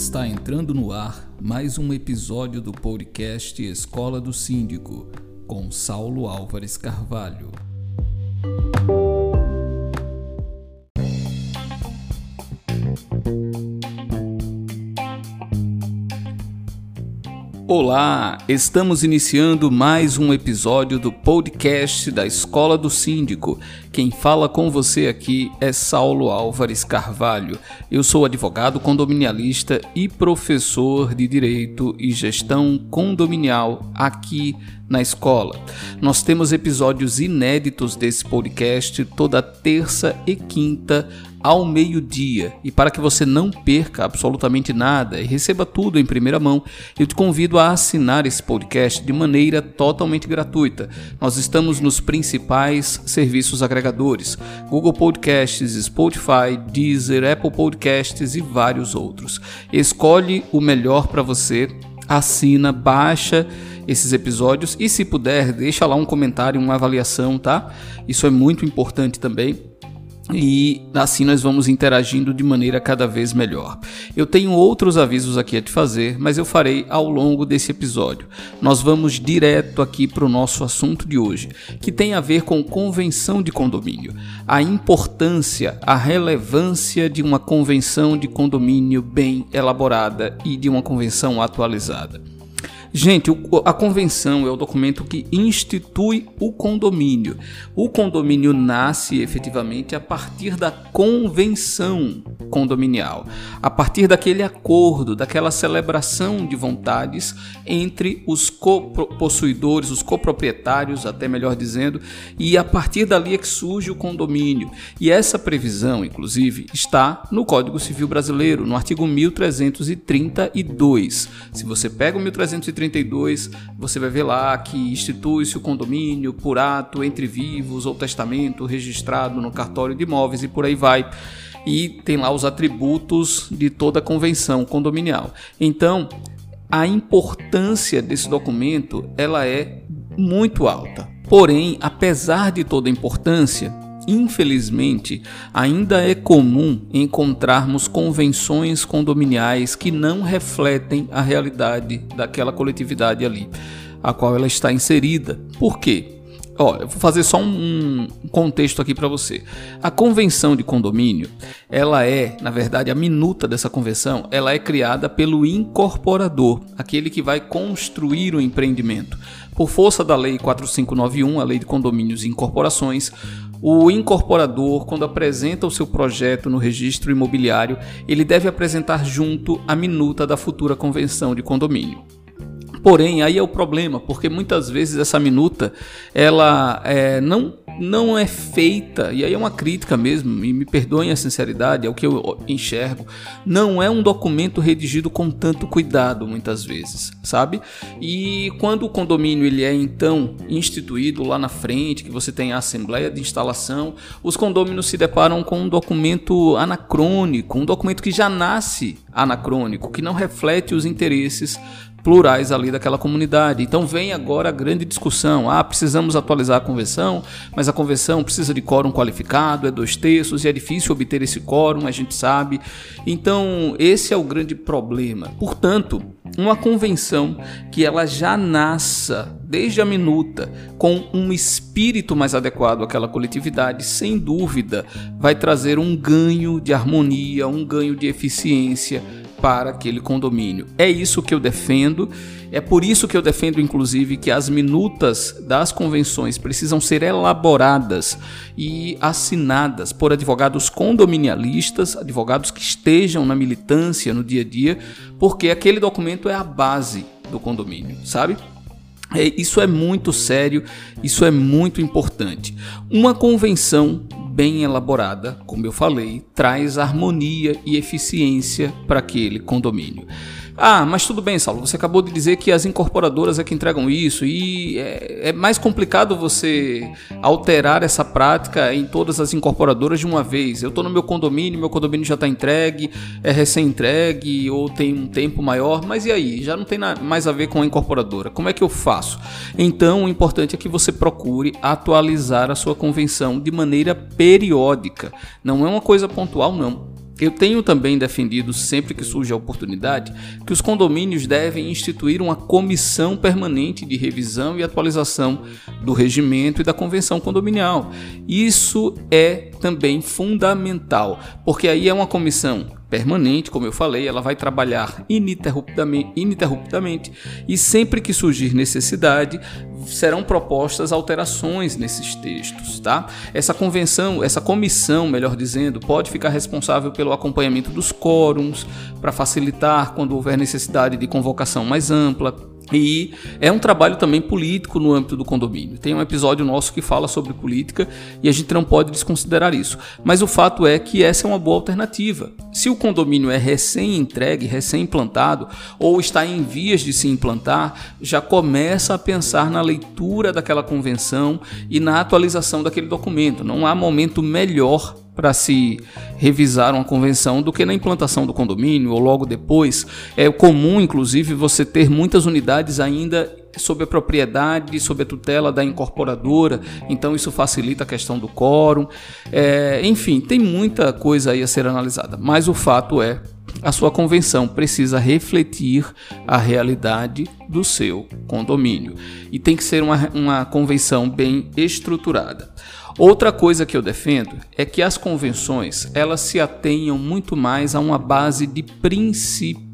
Está entrando no ar mais um episódio do podcast Escola do Síndico, com Saulo Álvares Carvalho. Olá, estamos iniciando mais um episódio do podcast da Escola do Síndico. Quem fala com você aqui é Saulo Álvares Carvalho. Eu sou advogado condominialista e professor de Direito e Gestão Condominial aqui na escola. Nós temos episódios inéditos desse podcast toda terça e quinta ao meio-dia. E para que você não perca absolutamente nada e receba tudo em primeira mão, eu te convido a assinar esse podcast de maneira totalmente gratuita. Nós estamos nos principais serviços agregadores: Google Podcasts, Spotify, Deezer, Apple Podcasts e vários outros. Escolhe o melhor para você, assina, baixa esses episódios e se puder, deixa lá um comentário, uma avaliação, tá? Isso é muito importante também e assim nós vamos interagindo de maneira cada vez melhor. Eu tenho outros avisos aqui a te fazer, mas eu farei ao longo desse episódio. Nós vamos direto aqui para o nosso assunto de hoje, que tem a ver com convenção de condomínio. A importância, a relevância de uma convenção de condomínio bem elaborada e de uma convenção atualizada. Gente, a convenção é o documento que institui o condomínio. O condomínio nasce efetivamente a partir da convenção condominial, a partir daquele acordo, daquela celebração de vontades entre os possuidores, os coproprietários, até melhor dizendo, e a partir dali é que surge o condomínio. E essa previsão, inclusive, está no Código Civil Brasileiro, no artigo 1332. Se você pega o 1332 32, você vai ver lá que institui-se o condomínio por ato entre vivos ou testamento registrado no cartório de imóveis e por aí vai. E tem lá os atributos de toda a convenção condominial. Então, a importância desse documento ela é muito alta. Porém, apesar de toda a importância, Infelizmente, ainda é comum encontrarmos convenções condominiais que não refletem a realidade daquela coletividade ali, a qual ela está inserida. Por quê? Olha, vou fazer só um, contexto aqui para você. A convenção de condomínio, ela é, na verdade, a minuta dessa convenção, ela é criada pelo incorporador, aquele que vai construir o empreendimento. Por força da Lei 4591, a Lei de Condomínios e Incorporações, o incorporador, quando apresenta o seu projeto no registro imobiliário, ele deve apresentar junto a minuta da futura convenção de condomínio. Porém, aí é o problema, porque muitas vezes essa minuta ela é, não, não é feita, e aí é uma crítica mesmo, e me perdoem a sinceridade, é o que eu enxergo, não é um documento redigido com tanto cuidado muitas vezes, sabe? E quando o condomínio ele é então instituído lá na frente, que você tem a assembleia de instalação, os condôminos se deparam com um documento anacrônico, um documento que já nasce anacrônico, que não reflete os interesses plurais ali daquela comunidade. Então vem agora a grande discussão. Ah, precisamos atualizar a convenção, mas a convenção precisa de quórum qualificado, é dois terços, e é difícil obter esse quórum, a gente sabe. Então esse é o grande problema. Portanto, uma convenção que ela já nasça desde a minuta com um espírito mais adequado àquela coletividade, sem dúvida, vai trazer um ganho de harmonia, um ganho de eficiência para aquele condomínio. É isso que eu defendo. É por isso que eu defendo, inclusive, que as minutas das convenções precisam ser elaboradas e assinadas por advogados condominialistas, advogados que estejam na militância no dia a dia, porque aquele documento é a base do condomínio, sabe? É, isso é muito sério, isso é muito importante. Uma convenção bem elaborada, como eu falei, traz harmonia e eficiência para aquele condomínio. Ah, mas tudo bem, Saulo. Você acabou de dizer que as incorporadoras é que entregam isso e é, é, mais complicado você alterar essa prática em todas as incorporadoras de uma vez. Eu estou no meu condomínio, meu condomínio já está entregue, é recém-entregue ou tem um tempo maior, mas e aí? Já não tem mais a ver com a incorporadora. Como é que eu faço? Então, o importante é que você procure atualizar a sua convenção de maneira periódica. Não é uma coisa pontual, não Eu tenho também defendido, sempre que surge a oportunidade, que os condomínios devem instituir uma comissão permanente de revisão e atualização do regimento e da convenção condominial. Isso é também fundamental, porque aí é uma comissão permanente, como eu falei, ela vai trabalhar ininterruptamente, ininterruptamente e sempre que surgir necessidade, serão propostas alterações nesses textos, tá? Essa convenção, essa comissão, melhor dizendo, pode ficar responsável pelo acompanhamento dos quórums para facilitar quando houver necessidade de convocação mais ampla, e é um trabalho também político no âmbito do condomínio. Tem um episódio nosso que fala sobre política e a gente não pode desconsiderar isso. Mas o fato é que essa é uma boa alternativa. Se o condomínio é recém-entregue, recém-implantado ou está em vias de se implantar, já começa a pensar na leitura daquela convenção e na atualização daquele documento. Não há momento melhor para se revisar uma convenção do que na implantação do condomínio ou logo depois. É comum, inclusive, você ter muitas unidades ainda sob a propriedade, sob a tutela da incorporadora, então isso facilita a questão do quórum. É, enfim, tem muita coisa aí a ser analisada, mas o fato é a sua convenção precisa refletir a realidade do seu condomínio e tem que ser uma, uma convenção bem estruturada. Outra coisa que eu defendo é que as convenções elas se atenham muito mais a uma base de princípios,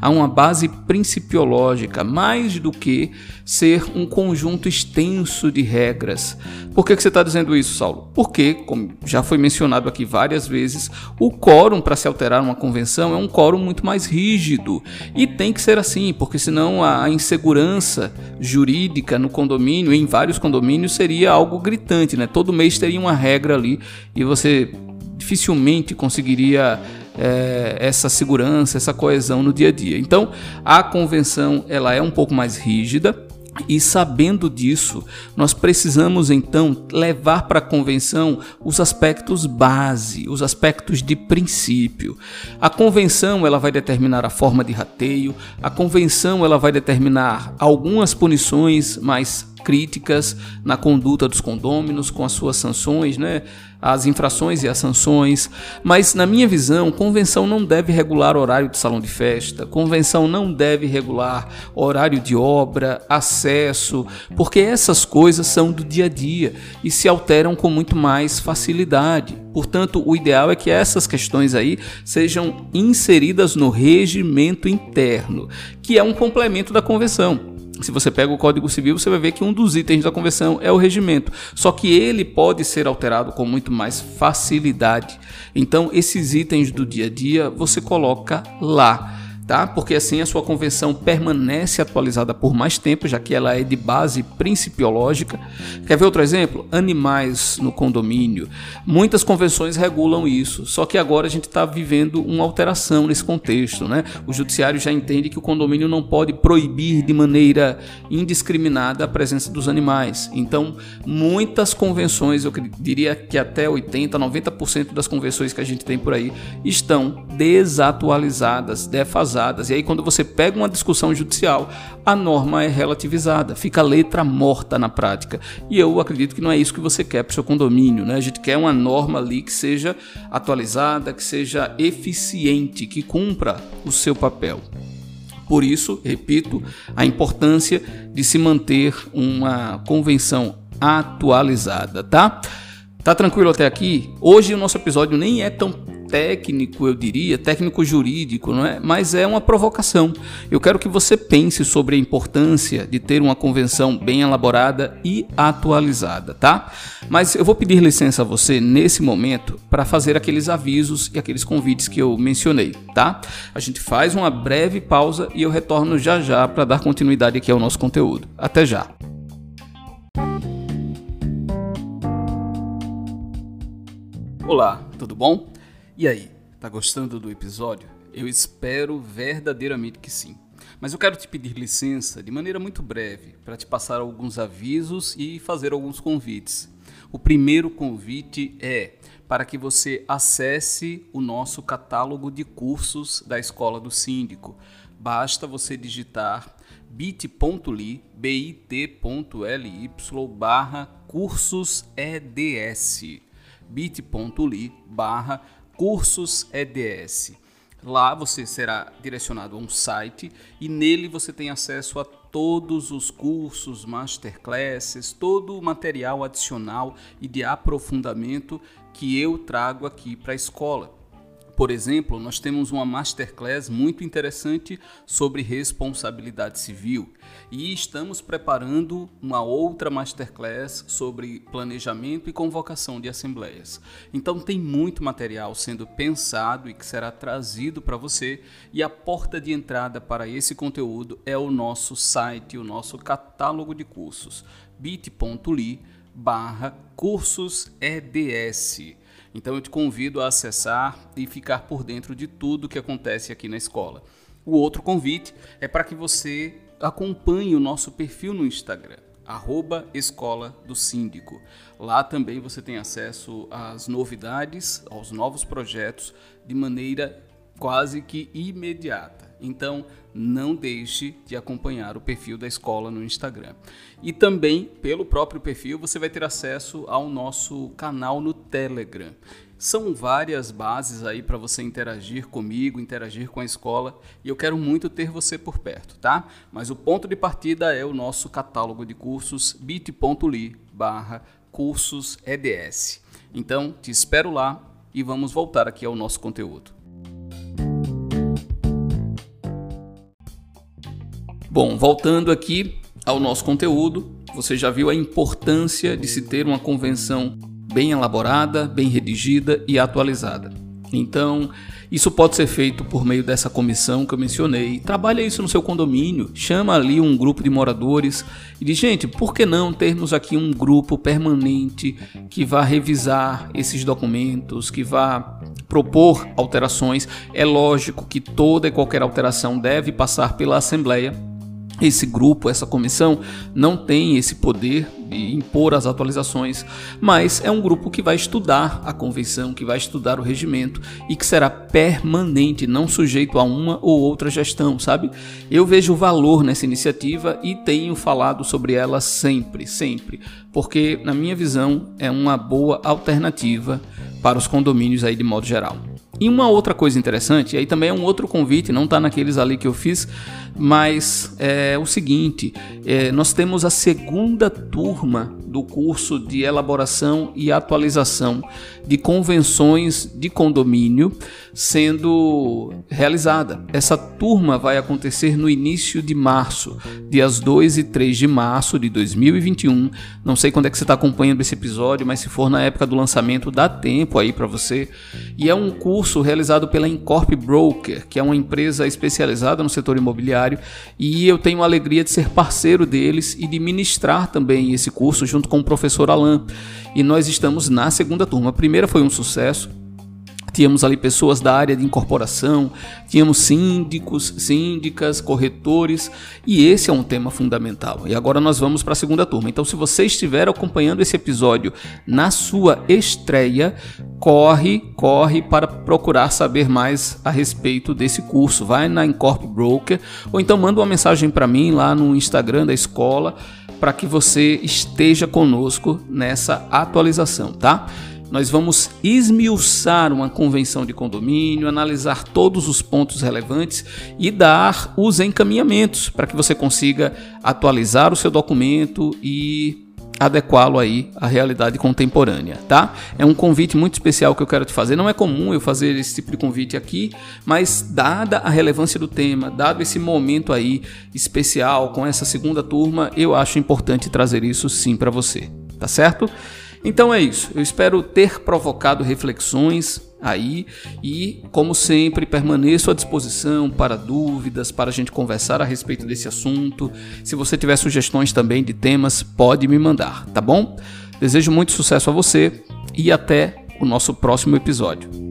a uma base principiológica, mais do que ser um conjunto extenso de regras. Por que, que você está dizendo isso, Saulo? Porque, como já foi mencionado aqui várias vezes, o quórum para se alterar uma convenção é um quórum muito mais rígido e tem que ser assim, porque senão a insegurança jurídica no condomínio, em vários condomínios, seria algo gritante, né? todo mês teria uma regra ali e você dificilmente conseguiria é, essa segurança, essa coesão no dia a dia. Então, a convenção ela é um pouco mais rígida, e sabendo disso, nós precisamos então levar para a convenção os aspectos base, os aspectos de princípio. A convenção ela vai determinar a forma de rateio, a convenção ela vai determinar algumas punições mais críticas na conduta dos condôminos com as suas sanções, né? as infrações e as sanções, mas na minha visão, convenção não deve regular horário de salão de festa, convenção não deve regular horário de obra, acesso, porque essas coisas são do dia a dia e se alteram com muito mais facilidade. Portanto, o ideal é que essas questões aí sejam inseridas no regimento interno, que é um complemento da convenção se você pega o Código Civil, você vai ver que um dos itens da convenção é o regimento. Só que ele pode ser alterado com muito mais facilidade. Então, esses itens do dia a dia você coloca lá tá? Porque assim a sua convenção permanece atualizada por mais tempo, já que ela é de base principiológica. Quer ver outro exemplo? Animais no condomínio. Muitas convenções regulam isso, só que agora a gente está vivendo uma alteração nesse contexto, né? O judiciário já entende que o condomínio não pode proibir de maneira indiscriminada a presença dos animais. Então, muitas convenções, eu diria que até 80, 90% das convenções que a gente tem por aí estão desatualizadas, defasadas e aí, quando você pega uma discussão judicial, a norma é relativizada, fica letra morta na prática. E eu acredito que não é isso que você quer para o seu condomínio. Né? A gente quer uma norma ali que seja atualizada, que seja eficiente, que cumpra o seu papel. Por isso, repito, a importância de se manter uma convenção atualizada, tá? Tá tranquilo até aqui? Hoje o nosso episódio nem é tão técnico, eu diria, técnico jurídico, não é? Mas é uma provocação. Eu quero que você pense sobre a importância de ter uma convenção bem elaborada e atualizada, tá? Mas eu vou pedir licença a você nesse momento para fazer aqueles avisos e aqueles convites que eu mencionei, tá? A gente faz uma breve pausa e eu retorno já já para dar continuidade aqui ao nosso conteúdo. Até já. Olá, tudo bom? E aí, tá gostando do episódio? Eu espero verdadeiramente que sim. Mas eu quero te pedir licença de maneira muito breve para te passar alguns avisos e fazer alguns convites. O primeiro convite é para que você acesse o nosso catálogo de cursos da Escola do Síndico. Basta você digitar bit.ly, bit.ly barra cursos EDS bit.ly barra Cursos EDS. Lá você será direcionado a um site e nele você tem acesso a todos os cursos, masterclasses, todo o material adicional e de aprofundamento que eu trago aqui para a escola. Por exemplo, nós temos uma masterclass muito interessante sobre responsabilidade civil e estamos preparando uma outra masterclass sobre planejamento e convocação de assembleias. Então tem muito material sendo pensado e que será trazido para você e a porta de entrada para esse conteúdo é o nosso site, o nosso catálogo de cursos bit.ly barra cursos EDS. Então eu te convido a acessar e ficar por dentro de tudo que acontece aqui na escola. O outro convite é para que você acompanhe o nosso perfil no Instagram, arroba Escola do Síndico. Lá também você tem acesso às novidades, aos novos projetos, de maneira quase que imediata. Então, não deixe de acompanhar o perfil da escola no Instagram. E também, pelo próprio perfil, você vai ter acesso ao nosso canal no Telegram. São várias bases aí para você interagir comigo, interagir com a escola, e eu quero muito ter você por perto, tá? Mas o ponto de partida é o nosso catálogo de cursos bit.ly barra cursos EDS. Então, te espero lá e vamos voltar aqui ao nosso conteúdo. Bom, voltando aqui ao nosso conteúdo, você já viu a importância de se ter uma convenção bem elaborada, bem redigida e atualizada. Então, isso pode ser feito por meio dessa comissão que eu mencionei. Trabalha isso no seu condomínio, chama ali um grupo de moradores e diz: gente, por que não termos aqui um grupo permanente que vá revisar esses documentos, que vá propor alterações? É lógico que toda e qualquer alteração deve passar pela Assembleia esse grupo, essa comissão, não tem esse poder de impor as atualizações, mas é um grupo que vai estudar a convenção, que vai estudar o regimento e que será permanente, não sujeito a uma ou outra gestão, sabe? Eu vejo valor nessa iniciativa e tenho falado sobre ela sempre, sempre, porque, na minha visão, é uma boa alternativa para os condomínios aí de modo geral. E uma outra coisa interessante, aí também é um outro convite, não está naqueles ali que eu fiz, mas é o seguinte: é, nós temos a segunda turma do curso de elaboração e atualização de convenções de condomínio sendo realizada. Essa turma vai acontecer no início de março, dias 2 e 3 de março de 2021. Não sei quando é que você está acompanhando esse episódio, mas se for na época do lançamento, dá tempo aí para você. E é um curso realizado pela Incorp Broker, que é uma empresa especializada no setor imobiliário, e eu tenho a alegria de ser parceiro deles e de ministrar também esse curso junto com o professor Alain. E nós estamos na segunda turma. A primeira foi um sucesso, tínhamos ali pessoas da área de incorporação, tínhamos síndicos, síndicas, corretores, e esse é um tema fundamental. E agora nós vamos para a segunda turma. Então, se você estiver acompanhando esse episódio na sua estreia, corre, corre para procurar saber mais a respeito desse curso. Vai na Incorp Broker ou então manda uma mensagem para mim lá no Instagram da escola para que você esteja conosco nessa atualização, tá? Nós vamos esmiuçar uma convenção de condomínio, analisar todos os pontos relevantes e dar os encaminhamentos para que você consiga atualizar o seu documento e adequá-lo aí à realidade contemporânea, tá? É um convite muito especial que eu quero te fazer. Não é comum eu fazer esse tipo de convite aqui, mas dada a relevância do tema, dado esse momento aí especial com essa segunda turma, eu acho importante trazer isso sim para você, tá certo? Então é isso. Eu espero ter provocado reflexões aí e, como sempre, permaneço à disposição para dúvidas, para a gente conversar a respeito desse assunto. Se você tiver sugestões também de temas, pode me mandar, tá bom? Desejo muito sucesso a você e até o nosso próximo episódio.